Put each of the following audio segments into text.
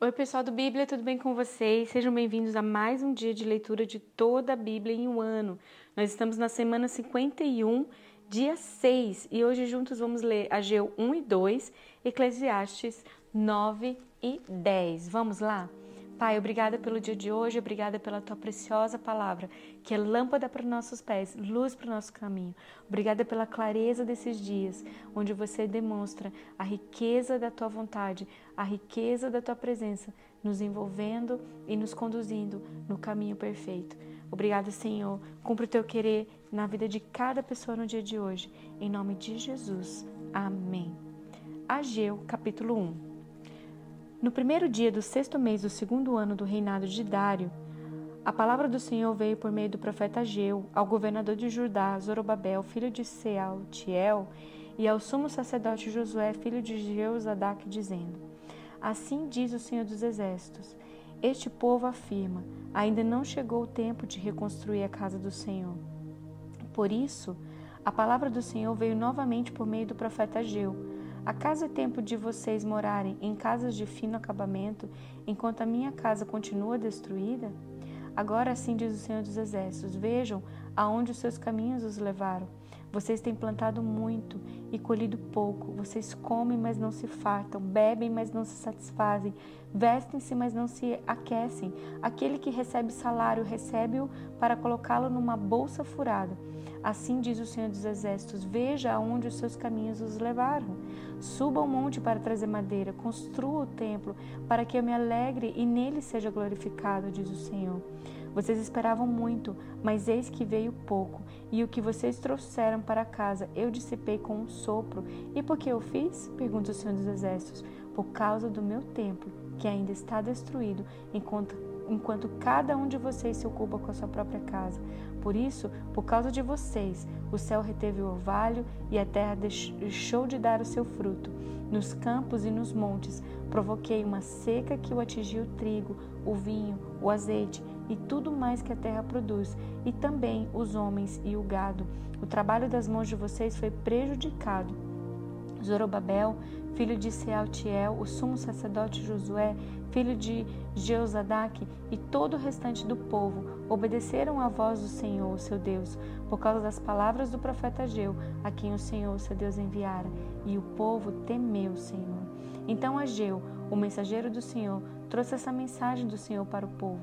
Oi, pessoal do Bíblia, tudo bem com vocês? Sejam bem-vindos a mais um dia de leitura de toda a Bíblia em um ano. Nós estamos na semana 51, dia 6, e hoje juntos vamos ler Ageu 1 e 2, Eclesiastes 9 e 10. Vamos lá? Pai, obrigada pelo dia de hoje, obrigada pela tua preciosa palavra, que é lâmpada para os nossos pés, luz para o nosso caminho. Obrigada pela clareza desses dias, onde você demonstra a riqueza da tua vontade, a riqueza da tua presença, nos envolvendo e nos conduzindo no caminho perfeito. Obrigada, Senhor. Cumpre o teu querer na vida de cada pessoa no dia de hoje. Em nome de Jesus. Amém. Ageu, capítulo 1. No primeiro dia do sexto mês do segundo ano do reinado de Dário, a palavra do Senhor veio por meio do profeta Ageu ao governador de Judá, Zorobabel, filho de Sealtiel, e ao sumo sacerdote Josué, filho de Jeozadak, dizendo: Assim diz o Senhor dos Exércitos: Este povo afirma: ainda não chegou o tempo de reconstruir a casa do Senhor. Por isso, a palavra do Senhor veio novamente por meio do profeta Ageu Acaso é tempo de vocês morarem em casas de fino acabamento, enquanto a minha casa continua destruída? Agora assim diz o Senhor dos Exércitos: Vejam aonde os seus caminhos os levaram. Vocês têm plantado muito e colhido pouco. Vocês comem, mas não se fartam, bebem, mas não se satisfazem, vestem-se, mas não se aquecem. Aquele que recebe salário, recebe-o para colocá-lo numa bolsa furada. Assim diz o Senhor dos Exércitos: Veja aonde os seus caminhos os levaram. Suba ao monte para trazer madeira, construa o templo, para que eu me alegre e nele seja glorificado, diz o Senhor. Vocês esperavam muito, mas eis que veio pouco, e o que vocês trouxeram para casa eu dissipei com um sopro. E por que eu fiz? Pergunta o Senhor dos Exércitos. Por causa do meu templo, que ainda está destruído, enquanto, enquanto cada um de vocês se ocupa com a sua própria casa. Por isso, por causa de vocês, o céu reteve o orvalho e a terra deixou de dar o seu fruto. Nos campos e nos montes provoquei uma seca que o atingiu o trigo, o vinho, o azeite e tudo mais que a terra produz, e também os homens e o gado. O trabalho das mãos de vocês foi prejudicado. Zorobabel, filho de Sealtiel, o sumo sacerdote Josué, filho de Jeozadak, e todo o restante do povo obedeceram à voz do Senhor, seu Deus, por causa das palavras do profeta Ageu, a quem o Senhor, seu Deus, enviara. E o povo temeu o Senhor. Então Ageu, o mensageiro do Senhor, trouxe essa mensagem do Senhor para o povo.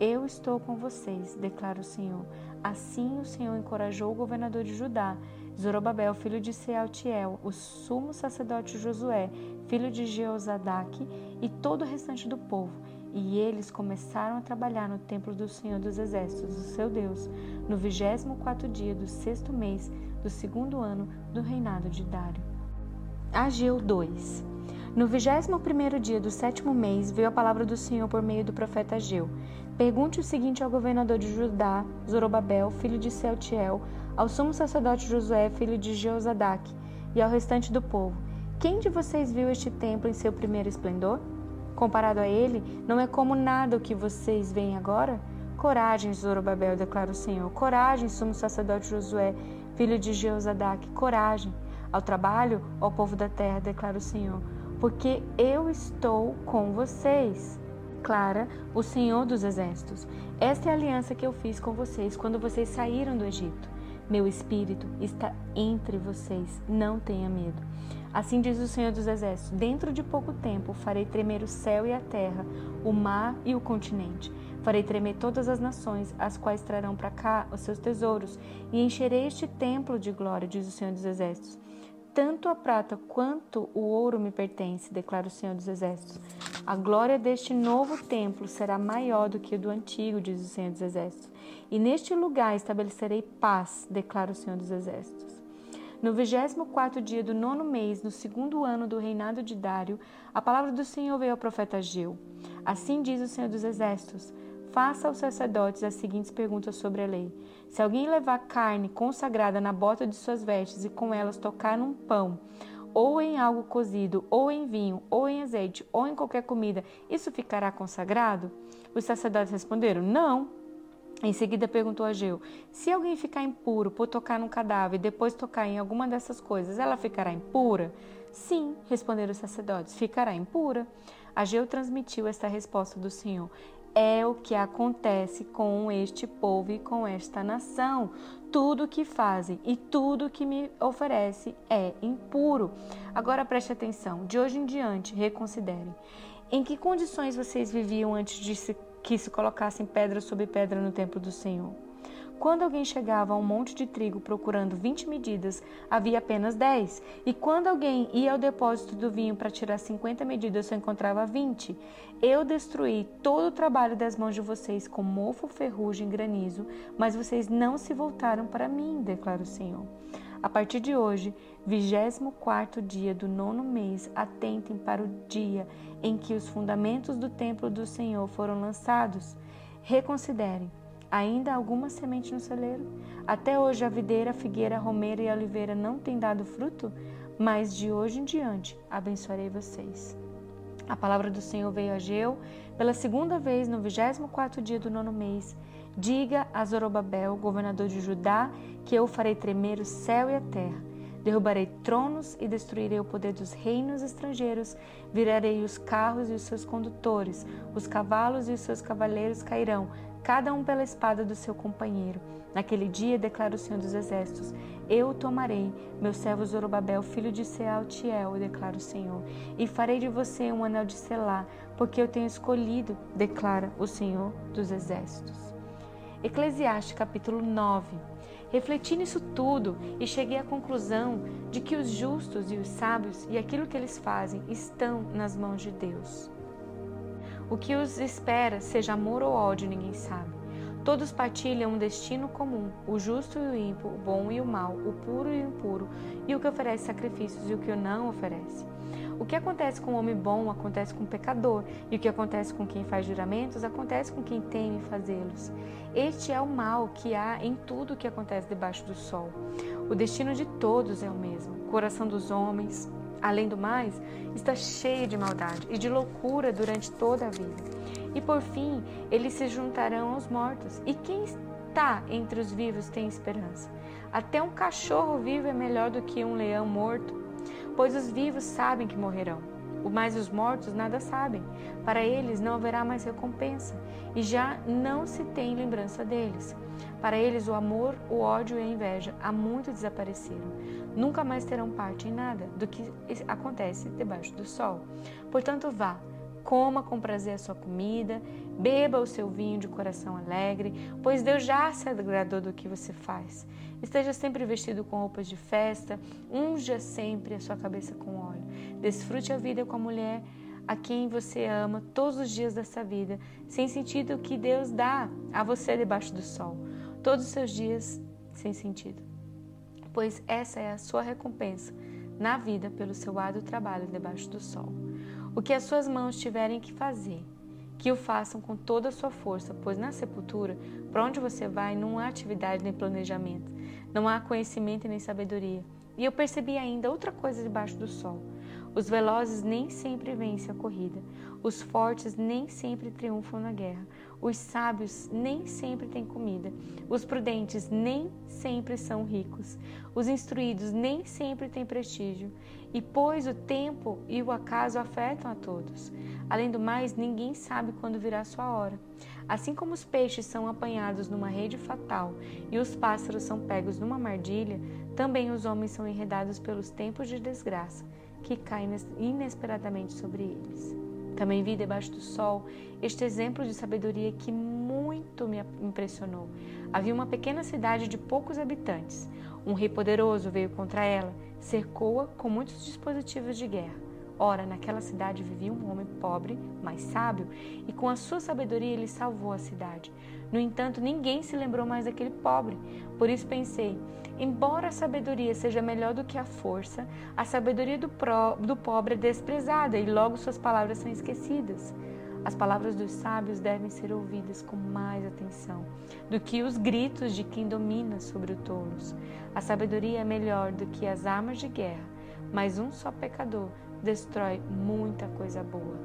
Eu estou com vocês, declara o Senhor. Assim o Senhor encorajou o governador de Judá, Zorobabel, filho de Sealtiel, o sumo sacerdote Josué, filho de Jeozadak, e todo o restante do povo. E eles começaram a trabalhar no templo do Senhor dos Exércitos, o seu Deus, no vigésimo quarto dia do sexto mês do segundo ano do reinado de Dário. Ageu 2 No vigésimo primeiro dia do sétimo mês veio a palavra do Senhor por meio do profeta Ageu. Pergunte o seguinte ao governador de Judá, Zorobabel, filho de Sealtiel, ao sumo sacerdote Josué, filho de Jeozadak, e ao restante do povo: Quem de vocês viu este templo em seu primeiro esplendor? Comparado a ele, não é como nada o que vocês veem agora? Coragem, Zorobabel, declara o Senhor. Coragem, sumo sacerdote Josué, filho de Jeozadak. Coragem. Ao trabalho, ó povo da terra, declara o Senhor, porque eu estou com vocês declara o Senhor dos Exércitos. Esta é a aliança que eu fiz com vocês quando vocês saíram do Egito. Meu espírito está entre vocês, não tenha medo. Assim diz o Senhor dos Exércitos: Dentro de pouco tempo farei tremer o céu e a terra, o mar e o continente. Farei tremer todas as nações, as quais trarão para cá os seus tesouros, e encherei este templo de glória, diz o Senhor dos Exércitos. Tanto a prata quanto o ouro me pertence, declara o Senhor dos Exércitos. A glória deste novo templo será maior do que a do antigo, diz o Senhor dos Exércitos. E neste lugar estabelecerei paz, declara o Senhor dos Exércitos. No vigésimo quarto dia do nono mês, no segundo ano do reinado de Dário, a palavra do Senhor veio ao profeta Ageu. Assim diz o Senhor dos Exércitos: Faça aos sacerdotes as seguintes perguntas sobre a lei. Se alguém levar carne consagrada na bota de suas vestes e com elas tocar num pão, ou em algo cozido, ou em vinho, ou em azeite, ou em qualquer comida, isso ficará consagrado? Os sacerdotes responderam: Não. Em seguida perguntou a Geu: Se alguém ficar impuro por tocar num cadáver e depois tocar em alguma dessas coisas, ela ficará impura? Sim, responderam os sacerdotes, ficará impura. Ageu transmitiu esta resposta do Senhor: É o que acontece com este povo e com esta nação. Tudo o que fazem e tudo o que me oferece é impuro. Agora preste atenção, de hoje em diante, reconsiderem. Em que condições vocês viviam antes de se, que se colocassem pedra sobre pedra no templo do Senhor? Quando alguém chegava a um monte de trigo procurando 20 medidas, havia apenas 10. E quando alguém ia ao depósito do vinho para tirar 50 medidas, só encontrava 20. Eu destruí todo o trabalho das mãos de vocês com mofo, ferrugem e granizo, mas vocês não se voltaram para mim, declara o Senhor. A partir de hoje, 24 dia do nono mês, atentem para o dia em que os fundamentos do templo do Senhor foram lançados. Reconsiderem Ainda há alguma semente no celeiro? Até hoje a videira, a figueira, a romeira e a oliveira não têm dado fruto? Mas de hoje em diante abençoarei vocês. A palavra do Senhor veio a Geu pela segunda vez no 24 dia do nono mês. Diga a Zorobabel, governador de Judá, que eu farei tremer o céu e a terra. Derrubarei tronos e destruirei o poder dos reinos estrangeiros. Virarei os carros e os seus condutores. Os cavalos e os seus cavaleiros cairão cada um pela espada do seu companheiro. Naquele dia, declara o Senhor dos Exércitos, eu tomarei meu servo Zorobabel, filho de Sealtiel, declara o Senhor, e farei de você um anel de selar, porque eu tenho escolhido, declara o Senhor dos Exércitos. Eclesiastes capítulo 9. Refleti nisso tudo e cheguei à conclusão de que os justos e os sábios e aquilo que eles fazem estão nas mãos de Deus. O que os espera, seja amor ou ódio, ninguém sabe. Todos partilham um destino comum, o justo e o ímpio, o bom e o mal, o puro e o impuro, e o que oferece sacrifícios e o que não oferece. O que acontece com o homem bom acontece com o pecador, e o que acontece com quem faz juramentos acontece com quem teme fazê-los. Este é o mal que há em tudo o que acontece debaixo do sol. O destino de todos é o mesmo. O coração dos homens, Além do mais, está cheio de maldade e de loucura durante toda a vida. E por fim, eles se juntarão aos mortos. E quem está entre os vivos tem esperança. Até um cachorro vivo é melhor do que um leão morto, pois os vivos sabem que morrerão. Mas os mortos nada sabem. Para eles não haverá mais recompensa, e já não se tem lembrança deles. Para eles, o amor, o ódio e a inveja há muito desapareceram. Nunca mais terão parte em nada do que acontece debaixo do sol. Portanto, vá, coma com prazer a sua comida, beba o seu vinho de coração alegre, pois Deus já se agradou do que você faz. Esteja sempre vestido com roupas de festa, unja sempre a sua cabeça com. Desfrute a vida com a mulher a quem você ama todos os dias dessa vida, sem sentido que Deus dá a você debaixo do sol todos os seus dias sem sentido, pois essa é a sua recompensa na vida pelo seu árduo trabalho debaixo do sol. O que as suas mãos tiverem que fazer, que o façam com toda a sua força, pois na sepultura, para onde você vai, não há atividade nem planejamento, não há conhecimento nem sabedoria. E eu percebi ainda outra coisa debaixo do sol. Os velozes nem sempre vencem a corrida, os fortes nem sempre triunfam na guerra, os sábios nem sempre têm comida, os prudentes nem sempre são ricos, os instruídos nem sempre têm prestígio, e pois o tempo e o acaso afetam a todos. Além do mais, ninguém sabe quando virá sua hora. Assim como os peixes são apanhados numa rede fatal e os pássaros são pegos numa mardilha, também os homens são enredados pelos tempos de desgraça que caem inesperadamente sobre eles. Também vi debaixo do sol este exemplo de sabedoria que muito me impressionou. Havia uma pequena cidade de poucos habitantes. Um rei poderoso veio contra ela, cercou-a com muitos dispositivos de guerra. Ora, naquela cidade vivia um homem pobre, mas sábio, e com a sua sabedoria ele salvou a cidade. No entanto, ninguém se lembrou mais daquele pobre. Por isso pensei: embora a sabedoria seja melhor do que a força, a sabedoria do, do pobre é desprezada e logo suas palavras são esquecidas. As palavras dos sábios devem ser ouvidas com mais atenção do que os gritos de quem domina sobre os tolos. A sabedoria é melhor do que as armas de guerra, mas um só pecador destrói muita coisa boa.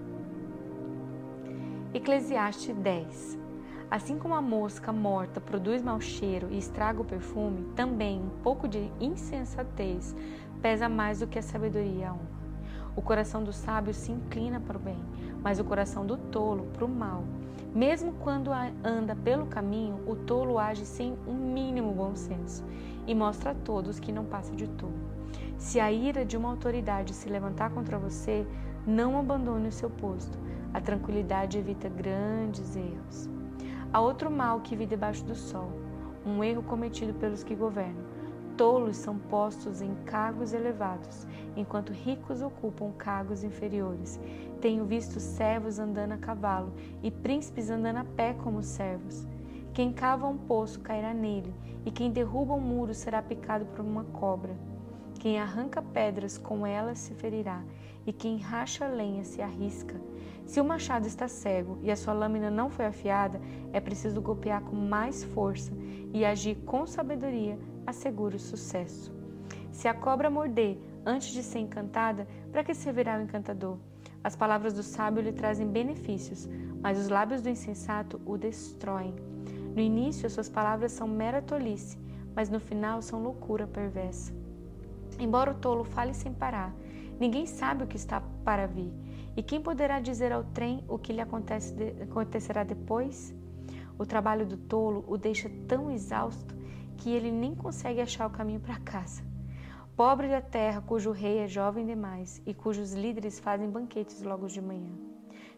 Eclesiastes 10 Assim como a mosca morta produz mau cheiro e estraga o perfume, também um pouco de insensatez pesa mais do que a sabedoria a honra. O coração do sábio se inclina para o bem, mas o coração do tolo para o mal. Mesmo quando anda pelo caminho, o tolo age sem um mínimo bom senso e mostra a todos que não passa de tolo. Se a ira de uma autoridade se levantar contra você, não abandone o seu posto. A tranquilidade evita grandes erros. Há outro mal que vi debaixo do sol, um erro cometido pelos que governam. Tolos são postos em cargos elevados, enquanto ricos ocupam cargos inferiores. Tenho visto servos andando a cavalo e príncipes andando a pé como servos. Quem cava um poço cairá nele, e quem derruba um muro será picado por uma cobra. Quem arranca pedras com elas se ferirá, e quem racha lenha se arrisca. Se o machado está cego e a sua lâmina não foi afiada, é preciso golpear com mais força e agir com sabedoria assegura o sucesso. Se a cobra morder antes de ser encantada, para que servirá o encantador? As palavras do sábio lhe trazem benefícios, mas os lábios do insensato o destroem. No início, as suas palavras são mera tolice, mas no final são loucura perversa. Embora o tolo fale sem parar, ninguém sabe o que está para vir. E quem poderá dizer ao trem o que lhe acontecerá depois? O trabalho do tolo o deixa tão exausto que ele nem consegue achar o caminho para casa. Pobre da terra cujo rei é jovem demais e cujos líderes fazem banquetes logo de manhã.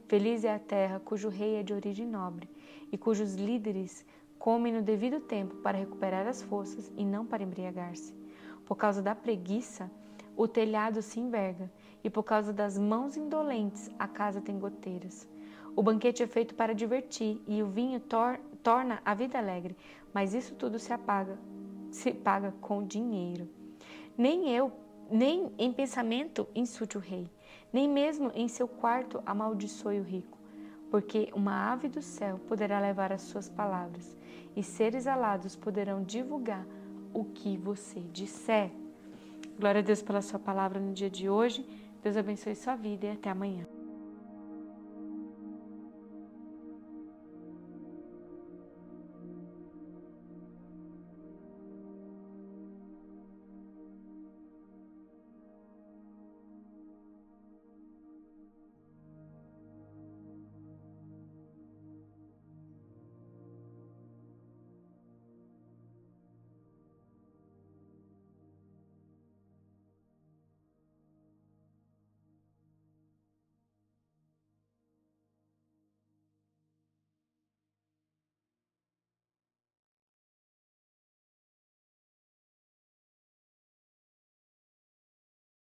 Feliz é a terra cujo rei é de origem nobre e cujos líderes comem no devido tempo para recuperar as forças e não para embriagar-se. Por causa da preguiça, o telhado se enverga, e por causa das mãos indolentes, a casa tem goteiras. O banquete é feito para divertir e o vinho torna a vida alegre, mas isso tudo se apaga, se paga com dinheiro. Nem eu, nem em pensamento insulte o rei, nem mesmo em seu quarto amaldiçoe o rico, porque uma ave do céu poderá levar as suas palavras, e seres alados poderão divulgar o que você disser. Glória a Deus pela sua palavra no dia de hoje. Deus abençoe sua vida e até amanhã.